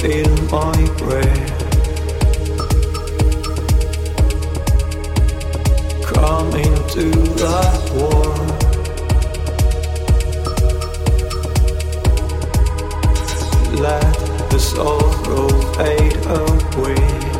feel my breath Come into the warm Let the sorrow fade away.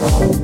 Home.